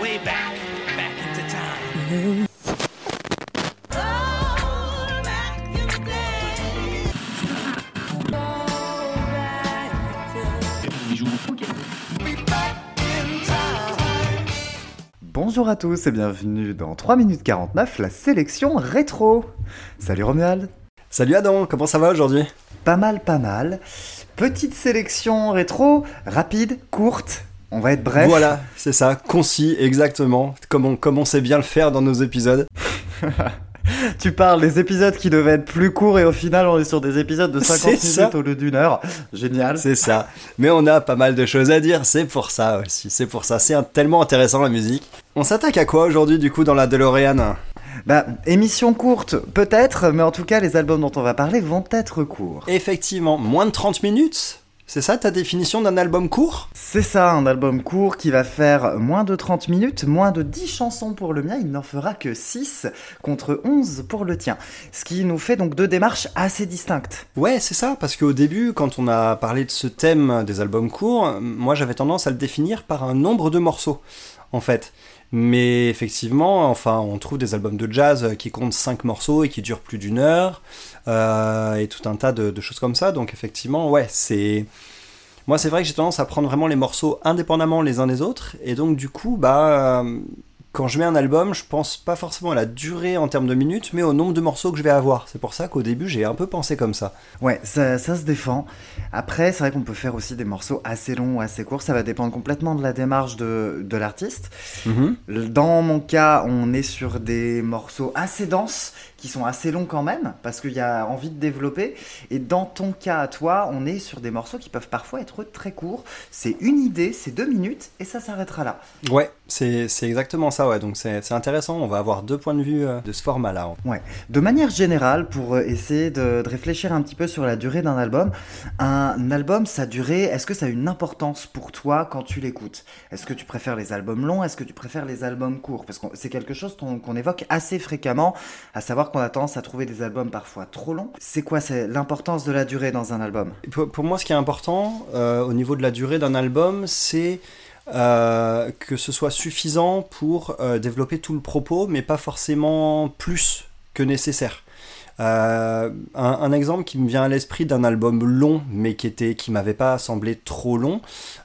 way back, back into time. Bonjour à tous et bienvenue dans 3 minutes 49, la sélection rétro. Salut Romuald. Salut Adam, comment ça va aujourd'hui? Pas mal, pas mal. Petite sélection rétro, rapide, courte. On va être bref. Voilà, c'est ça, concis, exactement, comme on, comme on sait bien le faire dans nos épisodes. tu parles des épisodes qui devaient être plus courts et au final on est sur des épisodes de 50 C'est minutes ça. au lieu d'une heure. Génial. C'est ça. Mais on a pas mal de choses à dire, c'est pour ça aussi, c'est pour ça. C'est tellement intéressant la musique. On s'attaque à quoi aujourd'hui du coup dans la DeLorean? Bah, émission courte, peut-être, mais en tout cas, les albums dont on va parler vont être courts. Effectivement, moins de 30 minutes C'est ça ta définition d'un album court? C'est ça, un album court qui va faire moins de 30 minutes, moins de 10 chansons pour le mien, il n'en fera que 6 contre 11 pour le tien. Ce qui nous fait donc deux démarches assez distinctes. Ouais, c'est ça, parce qu'au début, quand on a parlé de ce thème des albums courts, moi j'avais tendance à le définir par un nombre de morceaux, en fait. Mais effectivement, enfin, on trouve des albums de jazz qui comptent 5 morceaux et qui durent plus d'une heure, euh, et tout un tas de, de choses comme ça. Donc effectivement, ouais, c'est... Moi, c'est vrai que j'ai tendance à prendre vraiment les morceaux indépendamment les uns des autres, et donc du coup, bah, euh, quand je mets un album, je pense pas forcément à la durée en termes de minutes, mais au nombre de morceaux que je vais avoir. C'est pour ça qu'au début, j'ai un peu pensé comme ça. Ouais, ça, ça se défend. Après, c'est vrai qu'on peut faire aussi des morceaux assez longs ou assez courts, ça va dépendre complètement de la démarche de, de l'artiste. Mhm. Dans mon cas, on est sur des morceaux assez denses, qui sont assez longs quand même, parce qu'il y a envie de développer. Et dans ton cas à toi, on est sur des morceaux qui peuvent parfois être très courts. C'est une idée, c'est deux minutes, et ça s'arrêtera là. Ouais, c'est c'est exactement ça, ouais. Donc c'est c'est intéressant, on va avoir deux points de vue euh, de ce format-là. Ouais. De manière générale, pour euh, essayer de, de réfléchir un petit peu sur la durée d'un album, un album, sa durée, est-ce que ça a une importance pour toi quand tu l'écoutes? Est-ce que tu préfères les albums longs? Est-ce que tu préfères les albums courts? Parce que c'est quelque chose qu'on qu'on évoque assez fréquemment, à savoir qu'on a tendance à trouver des albums parfois trop longs. C'est quoi l'importance de la durée dans un album? Pour, pour moi, ce qui est important euh, au niveau de la durée d'un album, c'est euh, que ce soit suffisant pour euh, développer tout le propos, mais pas forcément plus que nécessaire. Euh, un, exemple qui me vient à l'esprit d'un album long, mais qui était, qui m'avait pas semblé trop long.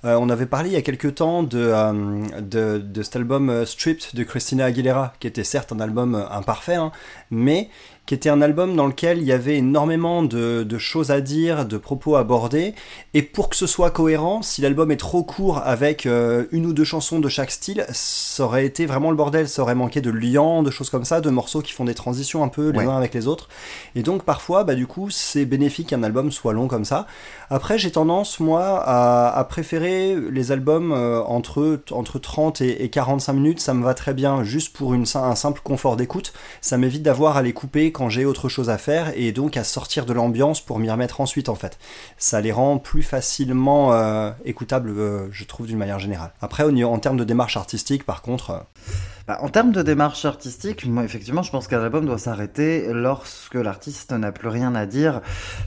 euh, on avait parlé il y a quelques temps de, euh, de, de cet album Stripped de Christina Aguilera, qui était certes un album imparfait, hein, mais qui était un album dans lequel il y avait énormément de, de choses à dire, de propos abordés, et pour que ce soit cohérent, si l'album est trop court avec euh, une ou deux chansons de chaque style, ça aurait été vraiment le bordel, ça aurait manqué de liants, de choses comme ça, de morceaux qui font des transitions un peu les Ouais. uns avec les autres, et donc parfois, bah du coup, c'est bénéfique qu'un album soit long comme ça. Après, j'ai tendance, moi, à, à préférer les albums euh, entre, entre 30 et, et 45 minutes, ça me va très bien, juste pour une, un simple confort d'écoute. Ça m'évite d'avoir à les couper quand j'ai autre chose à faire, et donc à sortir de l'ambiance pour m'y remettre ensuite, en fait. Ça les rend plus facilement euh, écoutables, euh, je trouve, d'une manière générale. Après, niveau- en termes de démarche artistique, par contre... euh, Bah, en termes de démarche artistique, moi effectivement, je pense qu'un album doit s'arrêter lorsque l'artiste n'a plus rien à dire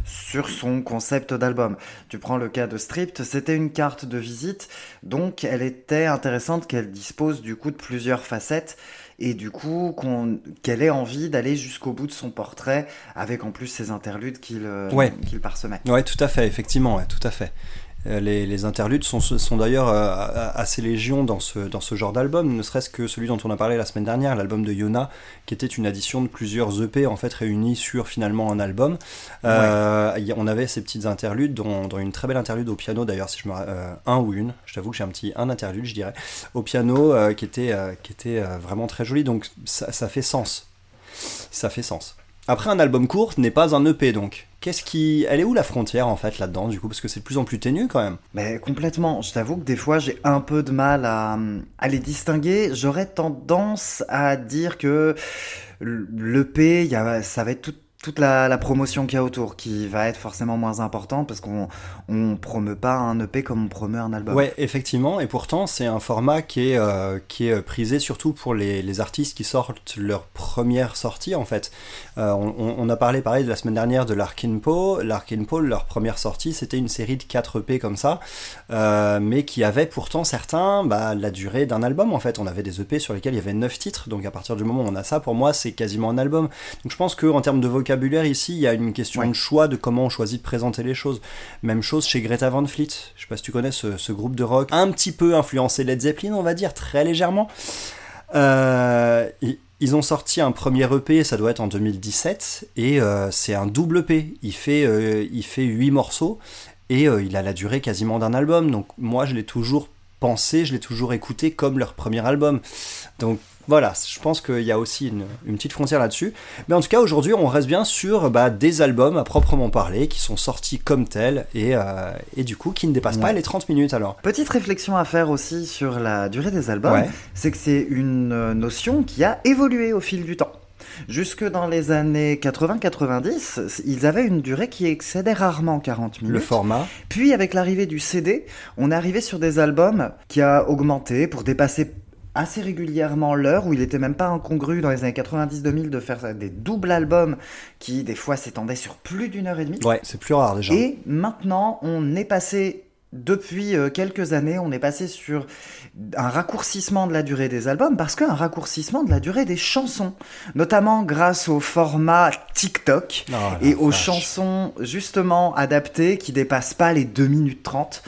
sur son concept d'album. Tu prends le cas de Stripped, c'était une carte de visite, donc elle était intéressante qu'elle dispose du coup de plusieurs facettes et du coup qu'on- qu'elle ait envie d'aller jusqu'au bout de son portrait avec en plus ces interludes qu'il euh, Ouais. qu'il parsemait. Ouais, tout à fait, effectivement, ouais, tout à fait. Euh, Les, les interludes sont, sont d'ailleurs euh, assez légion dans ce, dans ce genre d'album, ne serait-ce que celui dont on a parlé la semaine dernière, l'album de Yona, qui était une addition de plusieurs EP en fait réunis sur finalement un album. Euh, On avait ces petites interludes, dont, dont une très belle interlude au piano d'ailleurs, si je me euh, un ou une, je t'avoue que j'ai un petit un interlude, je dirais, au piano euh, qui était, qui était vraiment très joli, donc ça, ça fait sens. Ça fait sens. Après, un album court n'est pas un EP donc. Qu'est-ce qui. Elle est où la frontière en fait là-dedans du coup? Parce que c'est de plus en plus ténu quand même. Mais complètement. Je t'avoue que des fois, j'ai un peu de mal à, à les distinguer. J'aurais tendance à dire que l'EP, ça va être tout toute la, promotion qu'il y a autour qui va être forcément moins importante parce qu'on on promeut pas un EP comme on promeut un album. Ouais, effectivement, et pourtant c'est un format qui est, euh, qui est prisé surtout pour les, artistes qui sortent leur première sortie en fait. Euh, on, a parlé pareil de la semaine dernière de Larkin Poe. Larkin Poe, leur première sortie, c'était une série de 4 EP comme ça, euh, mais qui avait pourtant certains bah, la durée d'un album en fait. On avait des EP sur lesquels il y avait 9 titres, donc à partir du moment où on a ça, pour moi c'est quasiment un album. Donc je pense qu'en termes de vocabulaire, ici, il y a une question de choix de comment on choisit de présenter les choses. Même chose chez Greta Van Fleet. Je sais pas si tu connais ce, groupe de rock, un petit peu influencé Led Zeppelin, on va dire, très légèrement. Euh, ils ont sorti un premier EP, ça doit être en 2017, et euh, c'est un double EP. Il fait, euh, il fait 8 morceaux, et il a la durée quasiment d'un album. Donc moi, je l'ai toujours pensé, je l'ai toujours écouté comme leur premier album. Donc voilà, je pense qu'il y a aussi une, petite frontière là-dessus. Mais en tout cas, aujourd'hui, on reste bien sur bah, des albums à proprement parler qui sont sortis comme tels et, euh, du coup qui ne dépassent pas les 30 minutes alors. Petite réflexion à faire aussi sur la durée des albums, c'est que c'est une euh, notion qui a évolué au fil du temps. Jusque dans les années 80-90, ils avaient une durée qui excédait rarement 40 minutes. Le format. Puis avec l'arrivée du CD, on est arrivé sur des albums qui a augmenté pour dépasser assez régulièrement l'heure, où il était même pas incongru dans les années 90-2000 de faire des doubles albums qui des fois s'étendaient sur plus d'une heure et demie. Ouais, c'est plus rare déjà. Et maintenant, on est passé depuis euh, quelques années, on est passé sur un raccourcissement de la durée des albums parce qu'un raccourcissement de la durée des chansons, notamment grâce au format TikTok oh et aux chansons justement adaptées qui dépassent pas les 2 minutes 30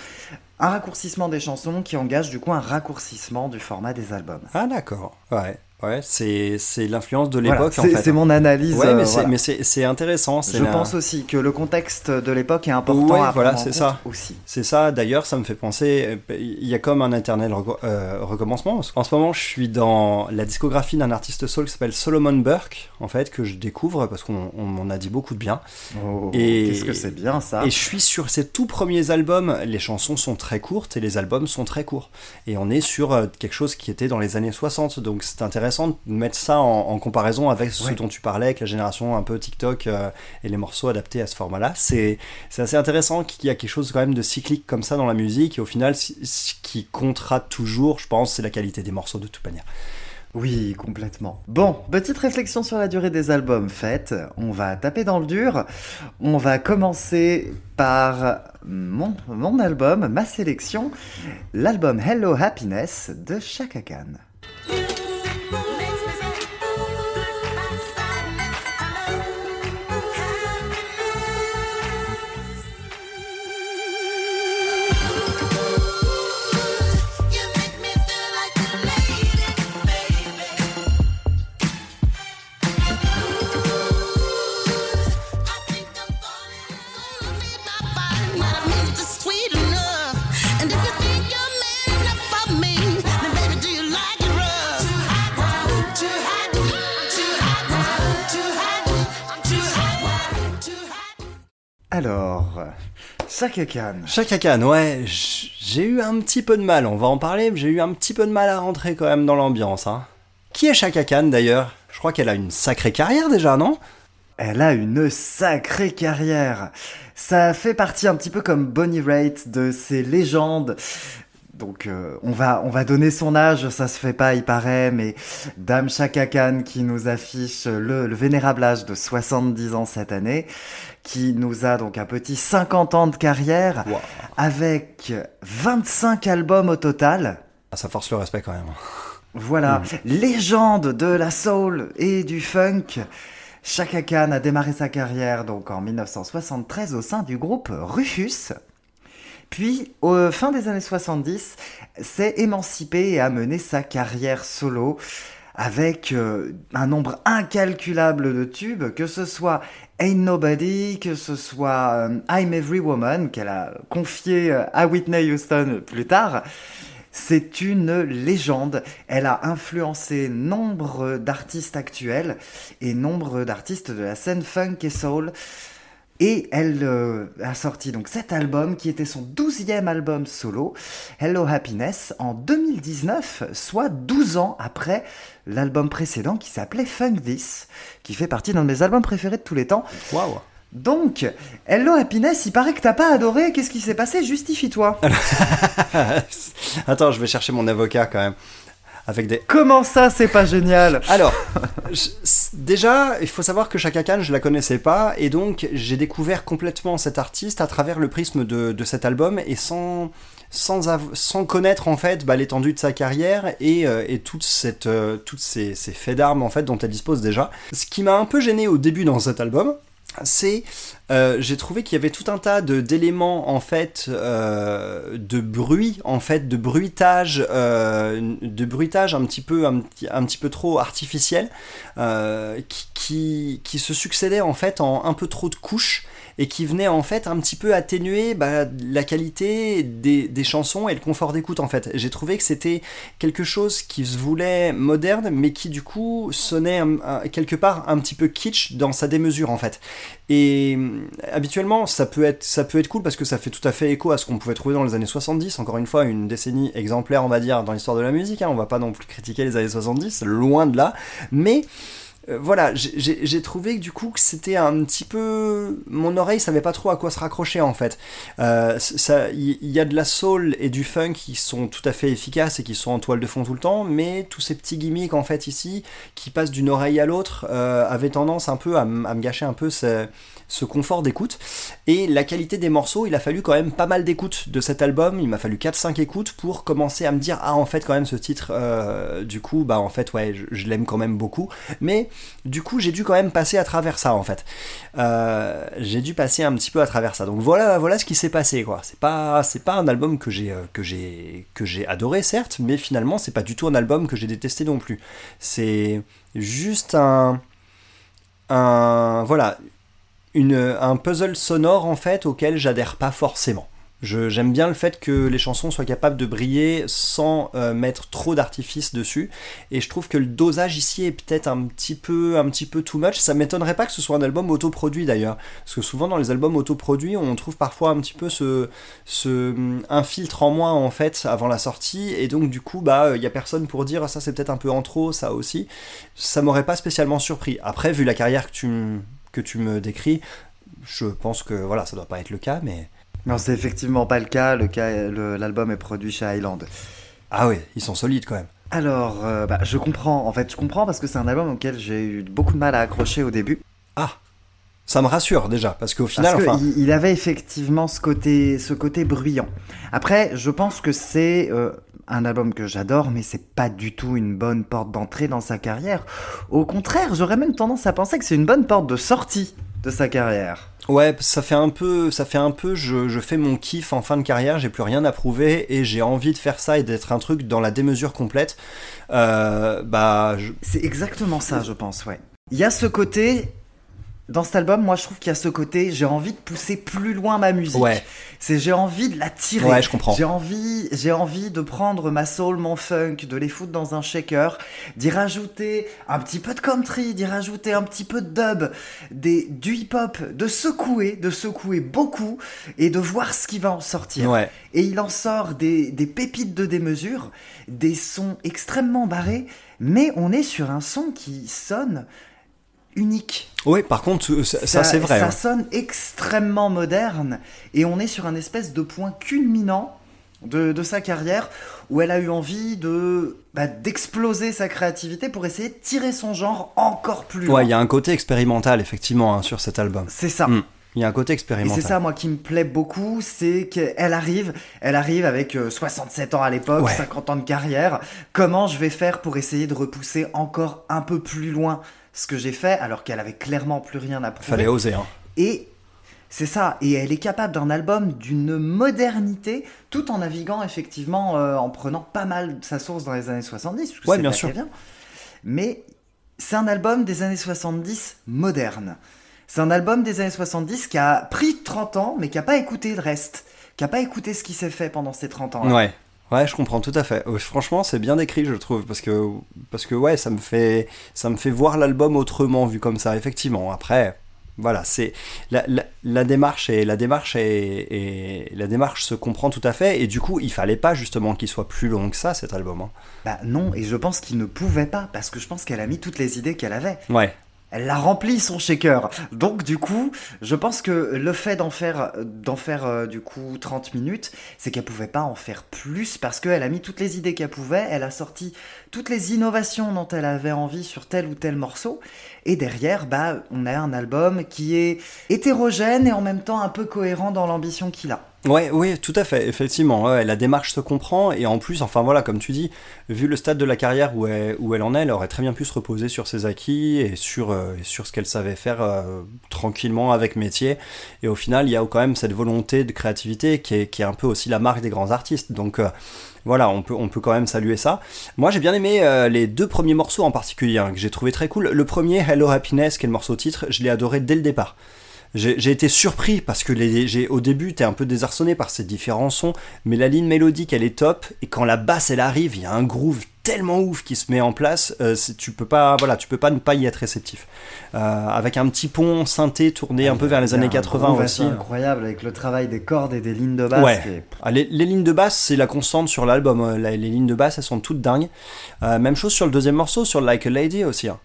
un raccourcissement des chansons qui engage du coup un raccourcissement du format des albums. Ah d'accord, ouais. Ouais, c'est, c'est l'influence de l'époque en fait. C'est mon analyse. Ouais, mais, c'est, mais c'est, c'est intéressant. Je pense aussi que le contexte de l'époque est important à voilà, c'est ça. aussi. C'est ça. D'ailleurs, ça me fait penser. Il y a comme un éternel euh, recommencement. En ce moment, je suis dans la discographie d'un artiste soul qui s'appelle Solomon Burke, en fait, que je découvre parce qu'on m'en a dit beaucoup de bien. Oh, et qu'est-ce que c'est bien ça Et je suis sur ses tout premiers albums. Les chansons sont très courtes et les albums sont très courts. Et on est sur euh, quelque chose qui était dans les années 60. Donc c'est intéressant intéressant de mettre ça en, comparaison avec ce dont tu parlais, avec la génération un peu TikTok euh, et les morceaux adaptés à ce format-là. C'est assez intéressant qu'il y a quelque chose quand même de cyclique comme ça dans la musique, et au final, ce qui comptera toujours, je pense, c'est la qualité des morceaux de toute manière. Oui, complètement. Bon, petite réflexion sur la durée des albums faite. On va taper dans le dur. On va commencer par mon, mon album, ma sélection, l'album Hello Happiness de Chaka Khan. Chaka Khan. Chaka Khan, ouais, j'ai eu un petit peu de mal, on va en parler, mais j'ai eu un petit peu de mal à rentrer quand même dans l'ambiance. Hein. Qui est Chaka Khan d'ailleurs? Je crois qu'elle a une sacrée carrière déjà, non? Elle a une sacrée carrière. Ça fait partie un petit peu comme Bonnie Raitt de ces légendes donc euh, on va on va donner son âge, ça se fait pas, il paraît, mais Dame Chaka Khan qui nous affiche le, vénérable âge de 70 ans cette année, qui nous a donc un petit 50 ans de carrière, avec 25 albums au total. Ah, ça force le respect quand même. Voilà, mm. légende de la soul et du funk. Chaka Khan a démarré sa carrière donc en 1973 au sein du groupe Rufus. Puis, au fin des années 70, s'est émancipé et a mené sa carrière solo avec euh, un nombre incalculable de tubes, que ce soit Ain't Nobody, que ce soit euh, I'm Every Woman, qu'elle a confié euh, à Whitney Houston plus tard. C'est une légende. Elle a influencé nombre d'artistes actuels et nombre d'artistes de la scène funk et soul Et elle euh, a sorti donc cet album qui était son douzième album solo, Hello Happiness, en 2019, soit 12 ans après l'album précédent qui s'appelait Funk This, qui fait partie d'un de mes albums préférés de tous les temps. Waouh Donc, Hello Happiness, il paraît que t'as pas adoré, qu'est-ce qui s'est passé? Justifie-toi. Attends, je vais chercher mon avocat quand même. Avec des... Comment ça, c'est pas génial? Alors, déjà, il faut savoir que Chaka Khan, je la connaissais pas, et donc j'ai découvert complètement cet artiste à travers le prisme de, de cet album, et sans, sans, sans connaître en fait bah, l'étendue de sa carrière et, euh, et euh, toutes ces, ces faits d'armes en fait dont elle dispose déjà. Ce qui m'a un peu gêné au début dans cet album, c'est euh, j'ai trouvé qu'il y avait tout un tas d'éléments en fait euh, de bruit en fait de bruitage euh, de bruitage un petit peu un, un petit peu trop artificiel qui, qui, qui se succédaient en fait en un peu trop de couches et qui venaient en fait un petit peu atténuer bah, la qualité des, chansons et le confort d'écoute en fait. J'ai trouvé que c'était quelque chose qui se voulait moderne mais qui du coup sonnait quelque part un petit peu kitsch dans sa démesure en fait. Et hum, habituellement, ça peut être ça peut être cool parce que ça fait tout à fait écho à ce qu'on pouvait trouver dans les années 70. Encore une fois, une décennie exemplaire, on va dire, dans l'histoire de la musique. hein. On va pas non plus critiquer les années 70, loin de là. Mais euh, voilà, j'ai- trouvé du coup que c'était un petit peu mon oreille savait pas trop à quoi se raccrocher en fait. Euh, il y, a de la soul et du funk qui sont tout à fait efficaces et qui sont en toile de fond tout le temps, mais tous ces petits gimmicks en fait ici qui passent d'une oreille à l'autre euh, avaient tendance un peu à, me gâcher un peu ce, ce confort d'écoute. Et la qualité des morceaux, il a fallu quand même pas mal d'écoutes de cet album. Il m'a fallu 4-5 écoutes pour commencer à me dire ah en fait quand même ce titre, euh, du coup bah en fait ouais je, l'aime quand même beaucoup. Mais du coup j'ai dû quand même passer à travers ça en fait. Euh, j'ai dû passer un petit peu à travers ça. Donc voilà voilà ce qui s'est passé quoi. C'est pas pas un album que j'ai euh, que j'ai que j'ai adoré certes, mais finalement c'est pas du tout un album que j'ai détesté non plus. C'est juste un un voilà un puzzle sonore en fait auquel j'adhère pas forcément. J'aime bien le fait que les chansons soient capables de briller sans euh, mettre trop d'artifice dessus, et je trouve que le dosage ici est peut-être un petit peu, un petit peu too much. Ça m'étonnerait pas que ce soit un album autoproduit d'ailleurs, parce que souvent dans les albums autoproduits, on trouve parfois un petit peu ce, ce filtre en moins en fait avant la sortie, et donc du coup bah il y a personne pour dire Ah, ça c'est peut-être un peu en trop, ça aussi. Ça m'aurait pas spécialement surpris. Après vu la carrière que tu que tu me décris, je pense que voilà, ça doit pas être le cas, mais Non, c'est effectivement pas le cas. Le cas, l'album est produit chez Highland. ah oui, ils sont solides quand même. Alors, euh, bah, je comprends. En fait, je comprends parce que c'est un album auquel j'ai eu beaucoup de mal à accrocher au début. Ça me rassure déjà, parce qu'au final, Parce enfin, il avait effectivement ce côté, ce côté bruyant. Après, je pense que c'est euh, un album que j'adore, mais c'est pas du tout une bonne porte d'entrée dans sa carrière. Au contraire, j'aurais même tendance à penser que c'est une bonne porte de sortie de sa carrière. ouais, ça fait un peu, ça fait un peu, je, je fais mon kiff en fin de carrière, j'ai plus rien à prouver et j'ai envie de faire ça et d'être un truc dans la démesure complète. Euh, bah, je- C'est exactement ça, je pense, ouais. Il y a ce côté. Dans cet album, moi je trouve qu'il y a ce côté, j'ai envie de pousser plus loin ma musique. Ouais. C'est j'ai envie de la tirer. Ouais, je comprends. J'ai envie, j'ai envie de prendre ma soul, mon funk, de les foutre dans un shaker, d'y rajouter un petit peu de country, d'y rajouter un petit peu de dub, des, du hip-hop, de secouer, de secouer beaucoup et de voir ce qui va en sortir. ouais. Et il en sort des, des pépites de démesure, des sons extrêmement barrés, mais on est sur un son qui sonne unique. Ouais, par contre, euh, ça, ça, c'est vrai. Ça hein. sonne extrêmement moderne et on est sur un espèce de point culminant de, de sa carrière où elle a eu envie de bah, d'exploser sa créativité pour essayer de tirer son genre encore plus loin. Ouais, il y a un côté expérimental effectivement hein, sur cet album. C'est ça. Mm. Il y a un côté expérimental. c'est ça, moi, qui me plaît beaucoup, c'est qu'elle arrive, elle arrive avec euh, 67 ans à l'époque, Ouais. 50 ans de carrière. Comment je vais faire pour essayer de repousser encore un peu plus loin ce que j'ai fait, alors qu'elle avait clairement plus rien à prouver. Fallait oser. Hein. Et c'est ça, et elle est capable d'un album d'une modernité, tout en naviguant effectivement, euh, en prenant pas mal sa source dans les années 70. parce que Ouais, bien là sûr. Mais c'est un album des années 70 moderne. C'est un album des années 70 qui a pris 30 ans, mais qui a pas écouté le reste, qui a pas écouté ce qui s'est fait pendant ces 30 ans. Ouais. Ouais, je comprends tout à fait. Euh, Franchement, c'est bien décrit, je trouve, parce que parce que ouais, ça me fait ça me fait voir l'album autrement vu comme ça. Effectivement. Après, Voilà, c'est la, la, la démarche et la démarche et la démarche se comprend tout à fait et du coup il fallait pas justement qu'il soit plus long que ça cet album. Hein. Bah non, et je pense qu'il ne pouvait pas parce que je pense qu'elle a mis toutes les idées qu'elle avait. Ouais. Elle l'a rempli son shaker. Donc du coup, je pense que le fait d'en faire, d'en faire euh, du coup 30 minutes, c'est qu'elle pouvait pas en faire plus parce qu'elle a mis toutes les idées qu'elle pouvait, elle a sorti toutes les innovations dont elle avait envie sur tel ou tel morceau. Et derrière, bah, on a un album qui est hétérogène et en même temps un peu cohérent dans l'ambition qu'il a. Ouais, oui, tout à fait, effectivement. La démarche se comprend et en plus, enfin voilà, comme tu dis, vu le stade de la carrière où elle, en est, elle aurait très bien pu se reposer sur ses acquis et sur, euh, ce qu'elle savait faire euh, tranquillement avec métier. Et au final, il y a quand même cette volonté de créativité qui est, un peu aussi la marque des grands artistes. Donc euh, voilà, on peut, on peut quand même saluer ça. Moi, j'ai bien aimé les deux premiers morceaux en particulier, hein, que j'ai trouvé très cool. Le premier, Hello Happiness, qui est le morceau titre, je l'ai adoré dès le départ. J'ai été surpris parce que les, au début, t'es un peu désarçonné par ces différents sons, mais la ligne mélodique, elle est top. Et quand la basse, elle arrive, il y a un groove tellement ouf qui se met en place. euh, tu peux pas, voilà, tu peux pas ne pas y être réceptif. Euh, avec un petit pont synthé tourné un peu vers les années un 80 groove aussi. incroyable avec le travail des cordes et des lignes de basse. Ouais. Ah, les, les lignes de basse, c'est la constante sur l'album. Euh, Les lignes de basse, elles sont toutes dingues. Euh, même chose sur le deuxième morceau, sur Like a Lady aussi. hein.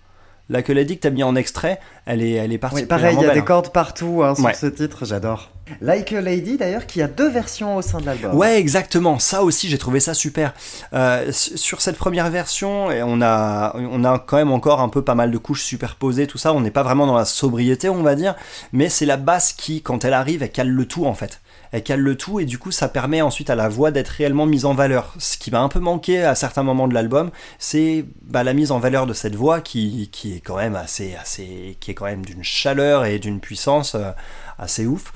Like a Lady que t'as mis en extrait, elle est, elle est Oui, pareil, il y a belle, des hein. cordes partout hein, sur Ouais. ce titre, j'adore. Like a Lady, d'ailleurs, qui a deux versions au sein de l'album. Ouais, exactement. Ça aussi, j'ai trouvé ça super. Euh, sur cette première version, et on a, on a quand même encore un peu pas mal de couches superposées, tout ça. On n'est pas vraiment dans la sobriété, on va dire. Mais c'est la basse qui, quand elle arrive, elle cale le tout en fait. Elle cale le tout et du coup, ça permet ensuite à la voix d'être réellement mise en valeur. Ce qui m'a un peu manqué à certains moments de l'album, c'est bah, la mise en valeur de cette voix qui, qui est quand même assez, assez, qui est quand même d'une chaleur et d'une puissance euh, assez ouf.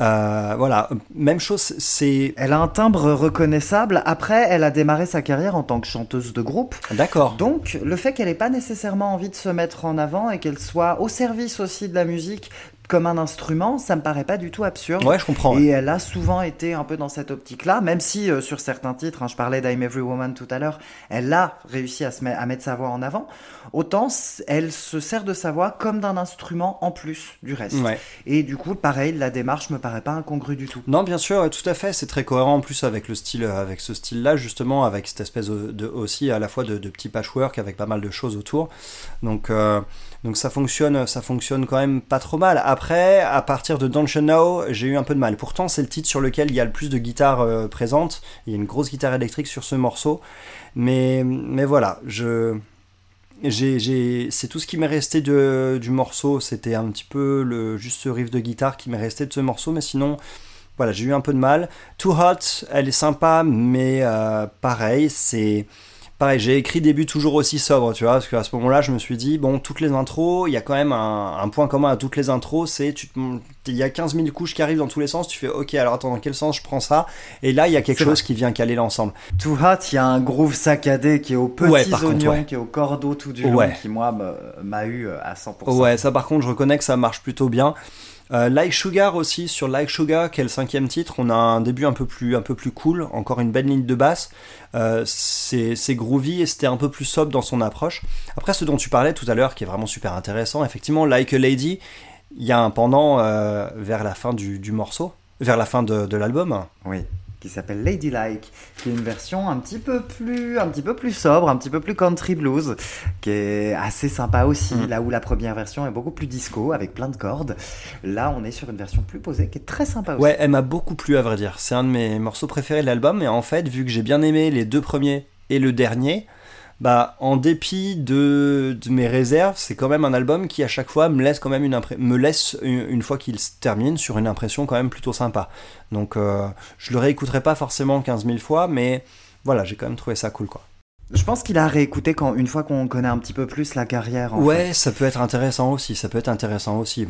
Euh, voilà, même chose, c'est Elle a un timbre reconnaissable. Après, elle a démarré sa carrière en tant que chanteuse de groupe. D'accord. Donc, le fait qu'elle n'ait pas nécessairement envie de se mettre en avant et qu'elle soit au service aussi de la musique comme un instrument, ça me paraît pas du tout absurde. Ouais, je comprends. ouais. Et elle a souvent été un peu dans cette optique-là, même si euh, sur certains titres, hein, je parlais d'I'm Every Woman tout à l'heure, elle a réussi à, se met- à mettre sa voix en avant. Autant, elle se sert de sa voix comme d'un instrument en plus du reste. Ouais. Et du coup, pareil, la démarche me paraît pas incongrue du tout. Non, bien sûr, tout à fait. C'est très cohérent en plus avec le style, euh, avec ce style-là justement, avec cette espèce de, de- aussi à la fois de, de petit patchwork avec pas mal de choses autour. Donc, euh, donc ça fonctionne, ça fonctionne quand même pas trop mal. Après, à partir de Don't You Know, j'ai eu un peu de mal. Pourtant, c'est le titre sur lequel il y a le plus de guitares euh, présentes. Il y a une grosse guitare électrique sur ce morceau, mais mais voilà, je c'est tout ce qui m'est resté de, du morceau. C'était un petit peu le juste ce riff de guitare qui m'est resté de ce morceau, mais sinon, voilà, j'ai eu un peu de mal. Too Hot, elle est sympa, mais euh, pareil, c'est pareil. J'ai écrit début toujours aussi sobre, tu vois, parce qu'à ce moment-là, je me suis dit bon, toutes les intros, il y a quand même un, un point commun à toutes les intros, c'est il y a 15 000 couches qui arrivent dans tous les sens. Tu fais ok, alors attends, dans quel sens je prends ça? Et là, il y a quelque chose qui vient caler l'ensemble. Too Hot, il y a un groove saccadé qui est aux petits Ouais, contre, qui est au cordeau tout du long, Ouais. qui moi m'a eu euh, à 100%. Ouais, ça par contre, je reconnais que ça marche plutôt bien. Euh, like Sugar aussi, sur Like Sugar, qui est le cinquième titre, on a un début un peu plus, un peu plus cool, encore une belle ligne de basse. Euh, c'est groovy et c'était un peu plus sobre dans son approche. Après, ce dont tu parlais tout à l'heure, qui est vraiment super intéressant, effectivement, Like a Lady, il y a un pendant euh, vers la fin du, morceau, vers la fin de l'album. Oui, qui s'appelle Ladylike, qui est une version un petit peu plus, un petit peu plus sobre, un petit peu plus country blues, qui est assez sympa aussi. Mm. Là où la première version est beaucoup plus disco, avec plein de cordes. Là, on est sur une version plus posée, qui est très sympa aussi. Ouais, elle m'a beaucoup plu à vrai dire. C'est un de mes morceaux préférés de l'album. Et en fait, vu que j'ai bien aimé les deux premiers et le dernier, bah en dépit de, de mes réserves, c'est quand même un album qui à chaque fois me laisse quand même une me laisse une, une fois qu'il se termine sur une impression quand même plutôt sympa. Donc euh, je le réécouterai pas forcément 15 000 fois, mais voilà, j'ai quand même trouvé ça cool quoi. Je pense qu'il a réécouté quand, une fois qu'on connaît un petit peu plus la carrière. en ouais, ça peut être intéressant aussi. Ça peut être intéressant aussi.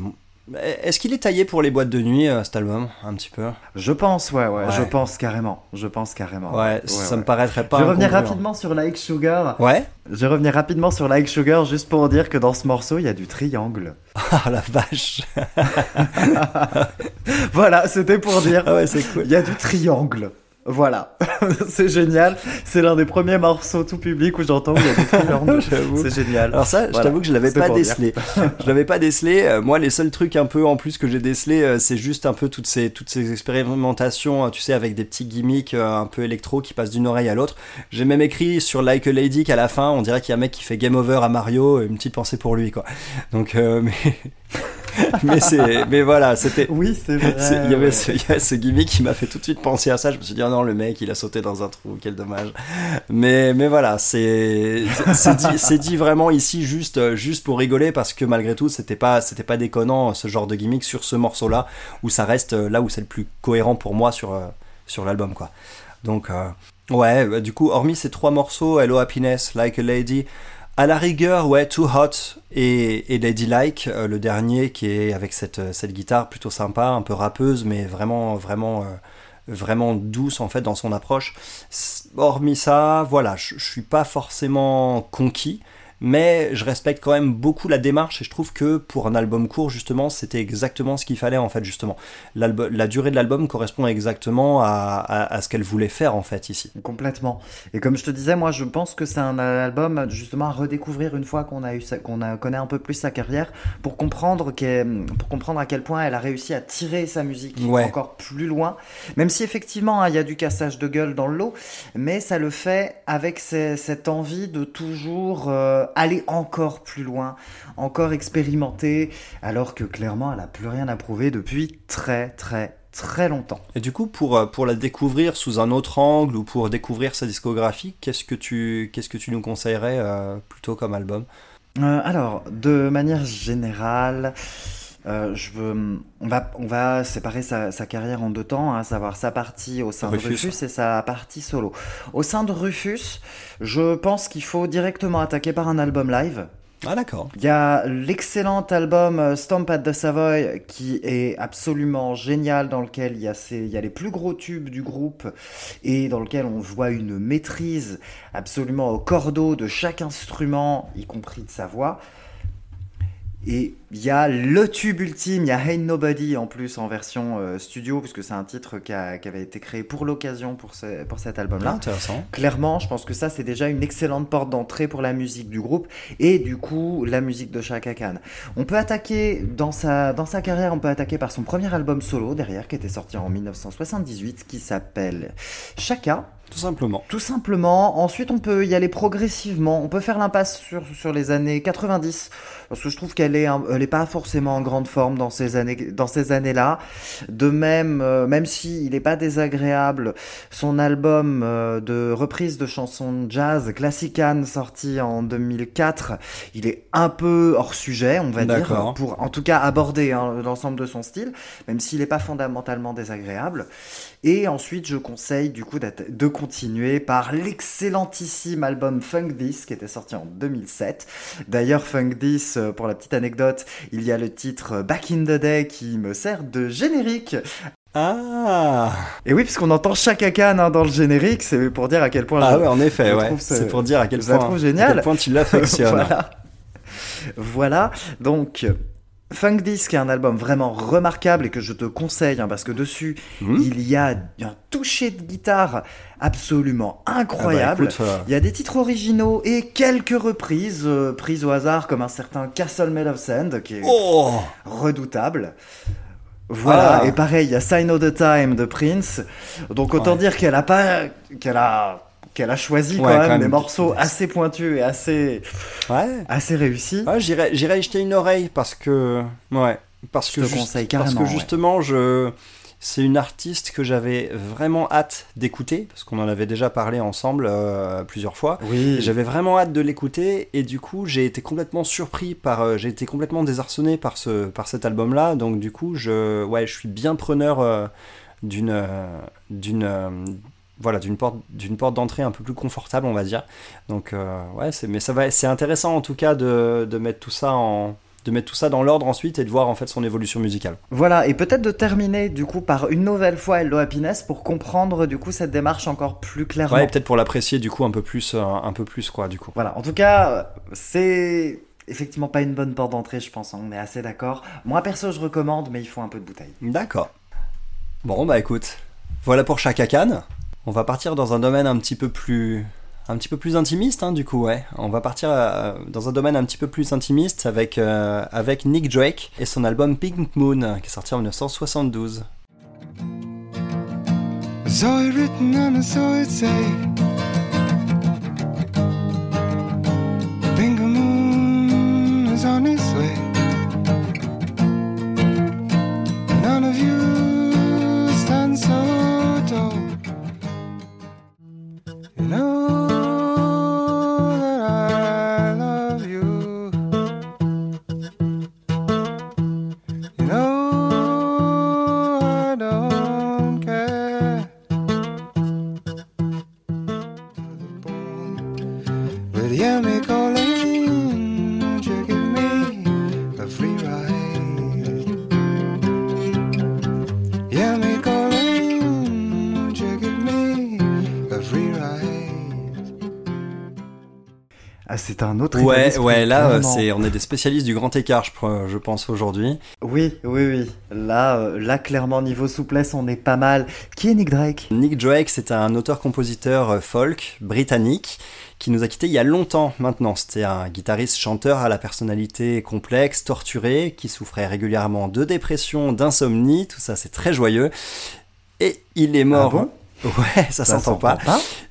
Bon. Est-ce qu'il est taillé pour les boîtes de nuit euh, cet album un petit peu? Je pense, ouais, ouais, Ouais. je pense carrément. Je pense carrément. Ouais, ça ouais. me paraîtrait pas. Je vais revenir hein. rapidement sur Like Sugar. Ouais. Je vais revenir rapidement sur Like Sugar juste pour dire que dans ce morceau, il y a du triangle. Ah la vache. Voilà, c'était pour dire. Ah ouais, c'est cool. Il y a du triangle. Voilà, c'est génial. C'est l'un des premiers morceaux tout public où j'entends qu'il y a des. C'est génial. Alors ça, je Voilà. t'avoue que je l'avais pas décelé. je l'avais pas décelé. Euh, moi, les seuls trucs un peu en plus que j'ai décelé, euh, c'est juste un peu toutes ces toutes ces expérimentations, euh, tu sais, avec des petits gimmicks un peu électro qui passent d'une oreille à l'autre. J'ai même écrit sur Like a Lady qu'à la fin, on dirait qu'il y a un mec qui fait game over à Mario, une petite pensée pour lui, quoi. Donc, euh, mais mais c'est mais voilà, c'était Oui, c'est vrai. Il y, avait ouais. ce, y a ce gimmick qui m'a fait tout de suite penser à ça. Je me suis dit, oh non, le mec, il a sauté dans un trou, quel dommage. Mais, mais voilà, c'est c'est dit, vraiment ici juste, juste pour rigoler parce que malgré tout, c'était pas, c'était pas déconnant ce genre de gimmick sur ce morceau-là où ça reste euh, là où c'est le plus cohérent pour moi sur, euh, sur l'album, quoi. Donc, euh, ouais, bah, du coup, hormis ces trois morceaux, Hello Happiness, Like a Lady, à la rigueur, ouais, Too Hot et, et Ladylike, euh, le dernier qui est avec cette, euh, cette guitare plutôt sympa, un peu rappeuse, mais vraiment, vraiment, euh, vraiment douce en fait dans son approche. Hormis ça, voilà, je suis pas forcément conquis, mais je respecte quand même beaucoup la démarche et je trouve que pour un album court, justement, c'était exactement ce qu'il fallait en fait, justement. La durée de l'album correspond exactement à, à- à ce qu'elle voulait faire en fait ici. Complètement. Et comme je te disais, moi, je pense que c'est un album justement à redécouvrir une fois qu'on a eu, qu'on connaît un peu plus sa carrière, pour comprendre pour comprendre à quel point elle a réussi à tirer sa musique Ouais. encore plus loin. Même si effectivement, hein, il y a du cassage de gueule dans le lot, mais ça le fait avec cette envie de toujours euh, aller encore plus loin, encore expérimenter, alors que clairement, elle a plus rien à prouver depuis très très très longtemps. Et du coup, pour, euh, pour la découvrir sous un autre angle ou pour découvrir sa discographie, qu'est-ce que tu, qu'est-ce que tu nous conseillerais euh, plutôt comme album? Euh, alors, de manière générale, euh, je veux, on va, on va séparer sa, sa carrière en deux temps, hein, à savoir sa partie au sein Rufus. de Rufus et sa partie solo. Au sein de Rufus, je pense qu'il faut directement attaquer par un album live. Ah d'accord. Il y a l'excellent album euh, Stomp at the Savoy qui est absolument génial, dans lequel il y, a ces- il y a les plus gros tubes du groupe et dans lequel on voit une maîtrise absolument au cordeau de chaque instrument, y compris de sa voix. Et il y a le tube ultime, il y a Ain't Nobody en plus en version euh, studio, puisque c'est un titre qui, a- qui avait été créé pour l'occasion pour, ce- pour cet album-là. intéressant. Clairement, je pense que ça, c'est déjà une excellente porte d'entrée pour la musique du groupe et du coup, la musique de Chaka Khan. On peut attaquer, dans sa, dans sa carrière, on peut attaquer par son premier album solo derrière, qui était sorti en 1978, qui s'appelle Chaka. Tout simplement. Tout simplement. Ensuite, on peut y aller progressivement. On peut faire l'impasse sur, sur les années 90, parce que je trouve qu'elle est, elle est pas forcément en grande forme dans ces années, dans ces années-là. De même, euh, même si il est pas désagréable, son album euh, de reprise de chansons de jazz, Classican, sorti en 2004, il est un peu hors sujet, on va dire, pour en tout cas aborder hein, l'ensemble de son style, même s'il n'est pas fondamentalement désagréable. Et ensuite, je conseille du coup de continuer par l'excellentissime album Funk This qui était sorti en 2007. D'ailleurs, Funk This, euh, pour la petite anecdote, il y a le titre Back in the Day qui me sert de générique. Ah Et oui, puisqu'on entend Chaka Khan hein, dans le générique, c'est pour dire à quel point Ah je- ouais, en effet, ouais. ce- C'est pour dire à quel point, trouve géniale. à quel point tu l'affectionnes. voilà. Voilà, donc Funk Disc est un album vraiment remarquable et que je te conseille hein, parce que dessus Hmm il y a un toucher de guitare absolument Ah bah, incroyable. écoute, euh, il y a des titres originaux et quelques reprises euh, prises au hasard comme un certain Castle Made of Sand qui est Oh redoutable. Voilà, Ah. et pareil, il y a Sign of the Time de Prince. Donc autant Ouais. dire qu'elle a pas qu'elle a qu'elle a choisi Ouais, quand, quand même des morceaux assez pointus et assez Ouais. assez réussis. Ouais, j'irai, j'irai jeter une oreille parce que, ouais, parce Je que te juste- parce que justement, je, c'est une artiste que j'avais vraiment hâte d'écouter parce qu'on en avait déjà parlé ensemble euh, plusieurs fois. Oui, J'avais vraiment hâte de l'écouter et du coup j'ai été complètement surpris par, euh, j'ai été complètement désarçonné par ce, par cet album-là. Donc du coup je, ouais, je suis bien preneur euh, d'une, d'une, voilà, d'une porte, d'une porte d'entrée un peu plus confortable, on va dire. Donc euh, ouais, c'est, mais ça va, c'est intéressant en tout cas de, de mettre tout ça en, de mettre tout ça dans l'ordre ensuite et de voir en fait son évolution musicale. Voilà, et peut-être de terminer du coup par une nouvelle fois Hello Happiness pour comprendre du coup cette démarche encore plus clairement. Ouais, peut-être pour l'apprécier du coup un peu plus, euh, un peu plus quoi, du coup. Voilà, en tout cas, c'est effectivement pas une bonne porte d'entrée, je pense, hein, on est assez d'accord. Moi perso, je recommande, mais il faut un peu de bouteille. D'accord. Bon, bah écoute, voilà pour Chaka Khan. On va partir dans un domaine un petit peu plus un petit peu plus intimiste, hein, du coup, ouais. On va partir euh, dans un domaine un petit peu plus intimiste avec, euh, avec Nick Drake et son album Pink Moon, qui est sorti en 1972. Pink moon is on c'est un autre Ouais, ouais, là, c'est, on est des spécialistes du grand écart, je, pense, aujourd'hui. Oui, oui, oui. Là, euh, là, clairement, niveau souplesse, on est pas mal. Qui est Nick Drake? Nick Drake, c'est un auteur-compositeur euh, folk britannique qui nous a quittés il y a longtemps maintenant. C'était un guitariste-chanteur à la personnalité complexe, torturée, qui souffrait régulièrement de dépression, d'insomnie, tout ça c'est très joyeux. Et il est mort ah Ouais, ça, s'entend pas.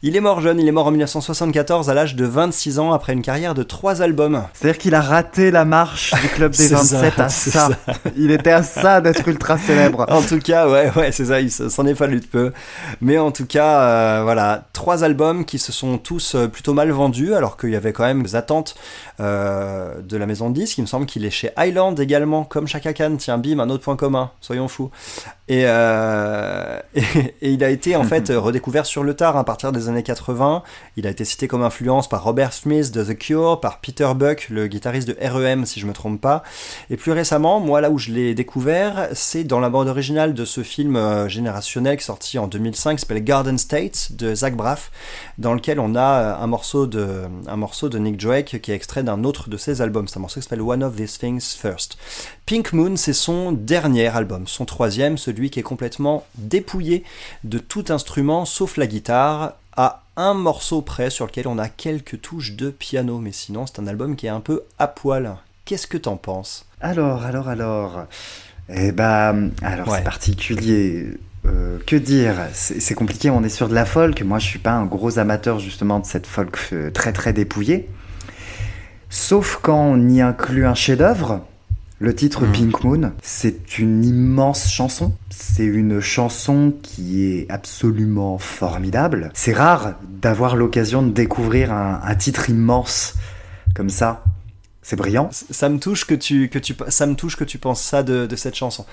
Il est mort jeune, il est mort en 1974 à l'âge de 26 ans après une carrière de 3 albums. C'est-à-dire qu'il a raté la marche du club des 27 à ça. Il était à ça d'être ultra célèbre. En tout cas, ouais, ouais, c'est ça, il s'en est fallu de peu. Mais en tout cas, euh, voilà, trois albums qui se sont tous euh, plutôt mal vendus alors qu'il y avait quand même des attentes euh, de la maison de disques. Il me semble qu'il est chez Island également, comme Chaka Khan. Tiens, bim, un autre point commun, soyons fous. Et, et, et il a été en fait euh, redécouvert sur le tard à partir des années 80. Il a été cité comme influence par Robert Smith de The Cure, par Peter Buck, le guitariste de REM si je me trompe pas. Et plus récemment, moi là où je l'ai découvert, c'est dans la bande originale de ce film euh, générationnel qui est sorti en 2005, qui s'appelle Garden State de Zach Braff, dans lequel on a euh, un morceau de, un morceau de Nick Drake qui est extrait d'un autre de ses albums. C'est un morceau qui s'appelle One of These Things First. Pink Moon, c'est son dernier album, son troisième, celui qui est complètement dépouillé de tout instrument sauf la guitare, à un morceau près sur lequel on a quelques touches de piano, mais sinon c'est un album qui est un peu à poil. Qu'est-ce que t'en penses? Alors, alors, alors. Eh ben, alors c'est particulier. Euh, que dire? C'est compliqué, on est sur de la folk. Moi, je suis pas un gros amateur justement de cette folk euh, très très dépouillée. Sauf quand on y inclut un chef-d'œuvre. Le titre hmm. Pink Moon, c'est une immense chanson. C'est une chanson qui est absolument formidable. C'est rare d'avoir l'occasion de découvrir un, titre immense comme ça. C'est brillant. Ça me touche que tu, que tu, ça me touche que tu penses ça de, cette chanson.